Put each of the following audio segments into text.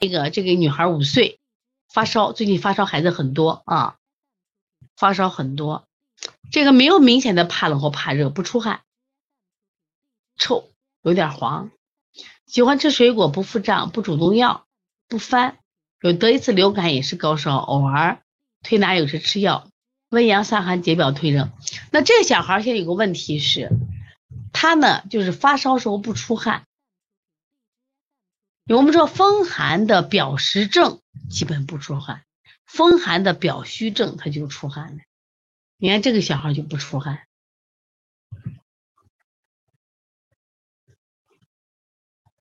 一个这个女孩五岁，发烧，最近发烧孩子很多啊，发烧很多，这个没有明显的怕冷或怕热，不出汗，臭，有点黄，喜欢吃水果，不腹胀，不主动要，不翻，有得一次流感也是高烧，偶尔推拿有时吃药，温阳散寒解表退热。那这个小孩现在有个问题是，他呢就是发烧时候不出汗。我们说风寒的表实症基本不出汗，风寒的表虚症他就出汗了。你看这个小孩就不出汗，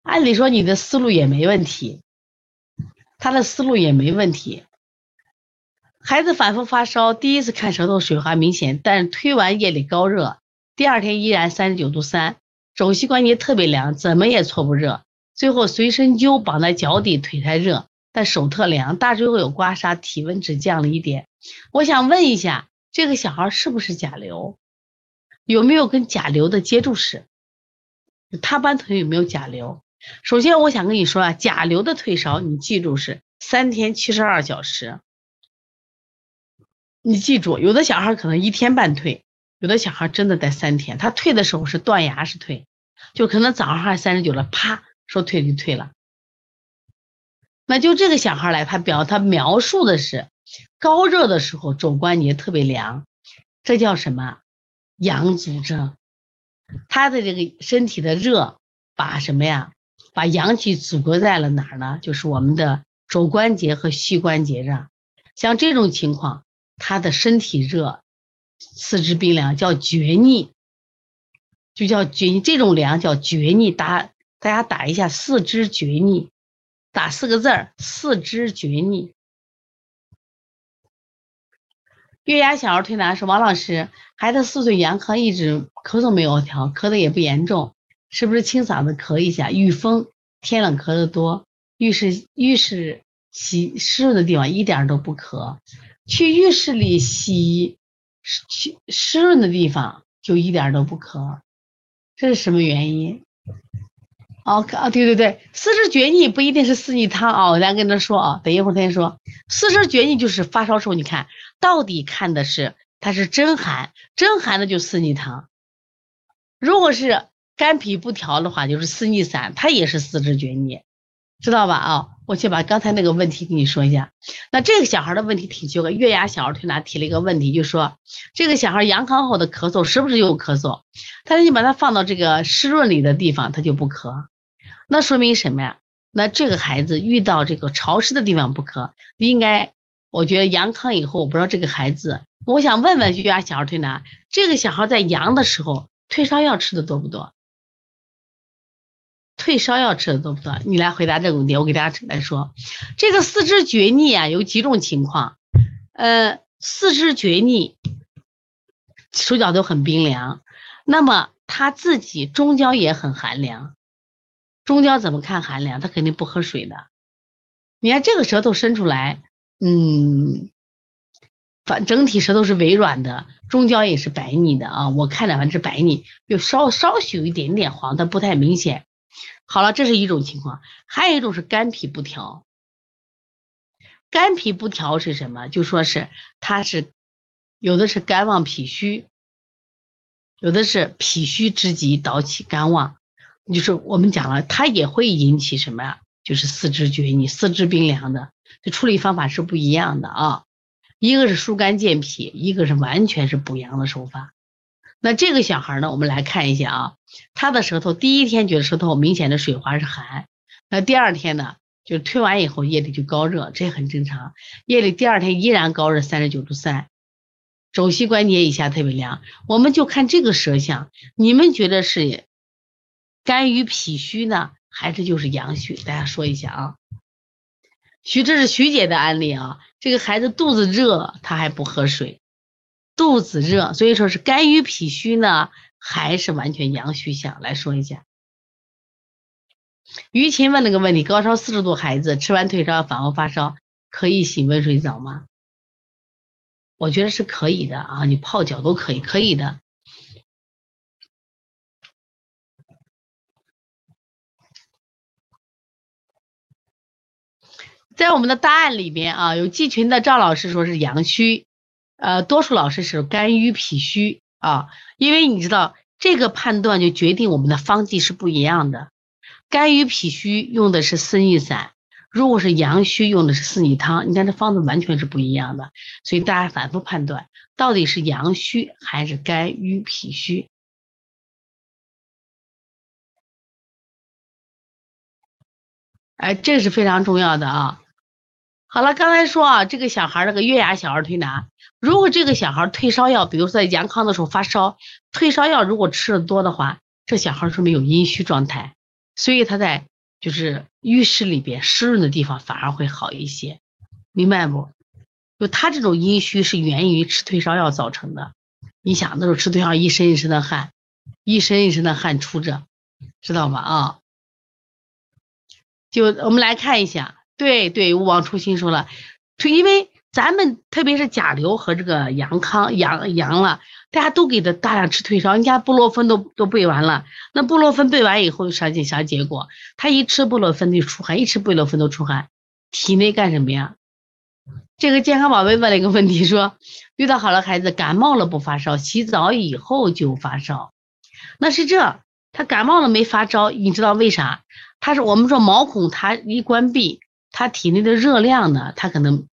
按理说你的思路也没问题，他的思路也没问题。孩子反复发烧，第一次看舌头水滑明显，但推完夜里高热，第二天依然三十九度三，肘膝关节特别凉，怎么也搓不热。最后随身灸绑在脚底，腿太热，但手特凉，大椎会有刮痧，体温只降了一点。我想问一下，这个小孩是不是甲流？有没有跟甲流的接触史？他班同学有没有甲流？首先，我想跟你说啊，甲流的退烧，你记住是三天七十二小时。你记住，有的小孩可能一天半退，有的小孩真的得三天。他退的时候是断崖式退，就可能早上还三十九了，啪。说退就退了，那就这个小孩来，他表他描述的是高热的时候肘关节特别凉，这叫什么？阳阻症。他的这个身体的热把什么呀？把阳气阻隔在了哪儿呢？就是我们的肘关节和膝关节上。像这种情况，他的身体热，四肢冰凉，叫厥逆，就叫厥。这种凉叫厥逆，大大家打一下四肢厥逆，打四个字儿四肢厥逆。月牙小儿推拿说：“王老师，孩子四岁阳康，一直咳嗽没有调，咳的也不严重，是不是清嗓子咳一下？遇风天冷咳的多，浴室浴室洗湿润的地方一点都不咳，去浴室里洗湿湿润的地方就一点都不咳，这是什么原因？”哦，啊，对对对，四肢厥逆不一定是四逆汤啊，咱跟他说啊，等一会儿他先说，四肢厥逆就是发烧时候，你看到底看的是它是真寒，真寒的就四逆汤，如果是肝脾不调的话，就是四逆散，它也是四肢厥逆，知道吧？啊，我先把刚才那个问题跟你说一下，那这个小孩的问题挺奇怪，月牙小儿推拿提了一个问题，就说这个小孩阳康后的咳嗽是不是有咳嗽？他说你把它放到这个湿润里的地方，他就不咳。那说明什么呀？那这个孩子遇到这个潮湿的地方不咳，应该我觉得阳康以后，我不知道这个孩子，我想问问月牙小儿推拿，这个小孩在阳的时候退烧药吃的多不多？退烧药吃的多不多？你来回答这个问题，我给大家来说，这个四肢厥逆啊有几种情况，呃，四肢厥逆，手脚都很冰凉，那么他自己中焦也很寒凉。中焦怎么看寒凉？他肯定不喝水的。你看这个舌头伸出来，嗯，反整体舌头是微软的，中焦也是白腻的啊。我看着反正是白腻，有稍稍许有一点点黄，但不太明显。好了，这是一种情况，还有一种是肝脾不调。肝脾不调是什么？就说是它是有的是肝旺脾虚，有的是脾虚之极导起肝旺。就是我们讲了，它也会引起什么呀？就是四肢厥逆、四肢冰凉的，这处理方法是不一样的啊。一个是疏肝健脾，一个是完全是补阳的手法。那这个小孩呢，我们来看一下啊，他的舌头第一天觉得舌头明显的水滑是寒，那第二天呢，就推完以后夜里就高热，这很正常。夜里第二天依然高热三十九度三，肘膝关节以下特别凉。我们就看这个舌象，你们觉得是？肝郁脾虚呢，还是就是阳虚？大家说一下啊。徐，这是徐姐的案例啊。这个孩子肚子热，他还不喝水，肚子热，所以说是肝郁脾虚呢，还是完全阳虚象？来说一下。于琴问了个问题：高烧四十度孩子吃完退烧反复发烧，可以洗温水澡吗？我觉得是可以的啊，你泡脚都可以，可以的。在我们的答案里边啊，有季群的赵老师说是阳虚，呃，多数老师是肝郁脾虚啊，因为你知道这个判断就决定我们的方剂是不一样的，肝郁脾虚用的是四逆散，如果是阳虚用的是四逆汤，你看这方子完全是不一样的，所以大家反复判断到底是阳虚还是肝郁脾虚。哎，这是非常重要的啊！好了，刚才说啊，这个小孩那个月牙小儿推拿，如果这个小孩退烧药，比如说在阳康的时候发烧，退烧药如果吃的多的话，这小孩说明有阴虚状态，所以他在就是浴室里边湿润的地方反而会好一些，明白不？就他这种阴虚是源于吃退烧药造成的。你想那时候吃退烧药，一身一身的汗，一身一身的汗出着，知道吗？啊？就我们来看一下，对对，勿忘初心说了，就因为咱们特别是甲流和这个阳康阳阳了，大家都给他大量吃退烧，你看布洛芬都都备完了，那布洛芬备完以后啥结啥结果？他一吃布洛芬就出汗，一吃布洛芬都出汗，体内干什么呀？这个健康宝贝问了一个问题，说遇到好了孩子感冒了不发烧，洗澡以后就发烧，那是这他感冒了没发烧，你知道为啥？他是我们说毛孔，它一关闭，它体内的热量呢，它可能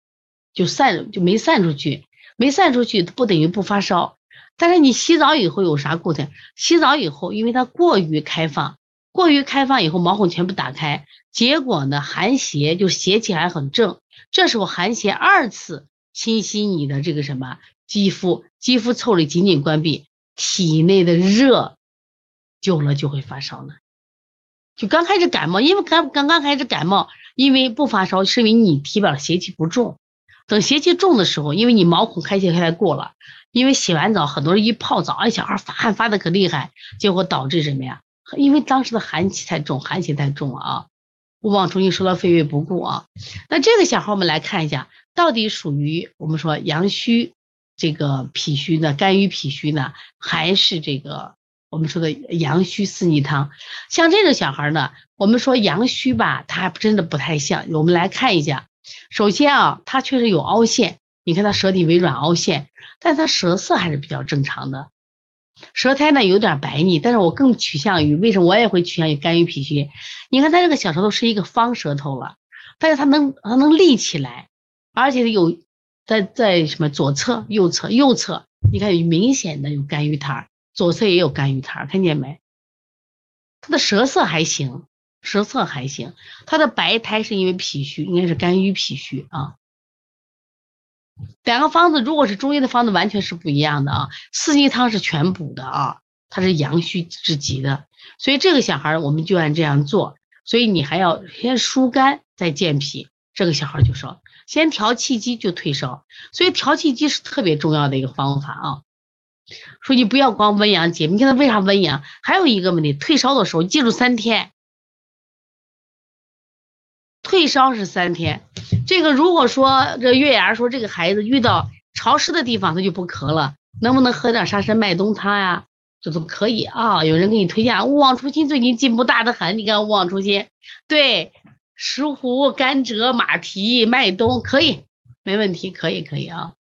就散就没散出去，没散出去不等于不发烧。但是你洗澡以后有啥过程？洗澡以后，因为它过于开放，过于开放以后毛孔全部打开，结果呢寒邪就邪气还很正，这时候寒邪二次侵袭你的这个什么肌肤，肌肤腠理紧紧关闭，体内的热久了就会发烧呢。就刚开始感冒，因为刚刚刚开始感冒，因为不发烧，是因为你体表邪气不重。等邪气重的时候，因为你毛孔开泄太过了，因为洗完澡，很多人一泡澡，哎，小孩发汗发的可厉害，结果导致什么呀？因为当时的寒气太重，寒气太重了啊！勿忘初心，说到肺胃不顾啊。那这个小孩，我们来看一下，到底属于我们说阳虚，这个脾虚呢，肝郁脾虚呢，还是这个？我们说的阳虚四逆汤，像这个小孩呢，我们说阳虚吧，他还真的不太像。我们来看一下，首先啊，他确实有凹陷，你看他舌体微软凹陷，但他舌色还是比较正常的，舌苔呢有点白腻，但是我更趋向于为什么我也会趋向于肝郁脾虚？你看他这个小舌头是一个方舌头了，但是他能他能立起来，而且有在在什么左侧、右侧、右侧，你看有明显的有肝郁苔。左侧也有肝郁苔，看见没？他的舌色还行，舌色还行。他的白苔是因为脾虚，应该是肝郁脾虚啊。两个方子如果是中医的方子，完全是不一样的啊。四逆汤是全补的啊，它是阳虚之极的，所以这个小孩我们就按这样做。所以你还要先疏肝再健脾，这个小孩就说先调气机就退烧，所以调气机是特别重要的一个方法啊。说你不要光温阳解，你看他为啥温阳？还有一个问题，退烧的时候记住三天，退烧是三天。这个如果说这月牙说这个孩子遇到潮湿的地方他就不咳了，能不能喝点沙参麦冬汤呀？这都可以啊。有人给你推荐勿忘初心，最近进步大的很。你看勿忘初心，对，石斛、甘蔗、马蹄、麦冬可以，没问题，可以可以啊。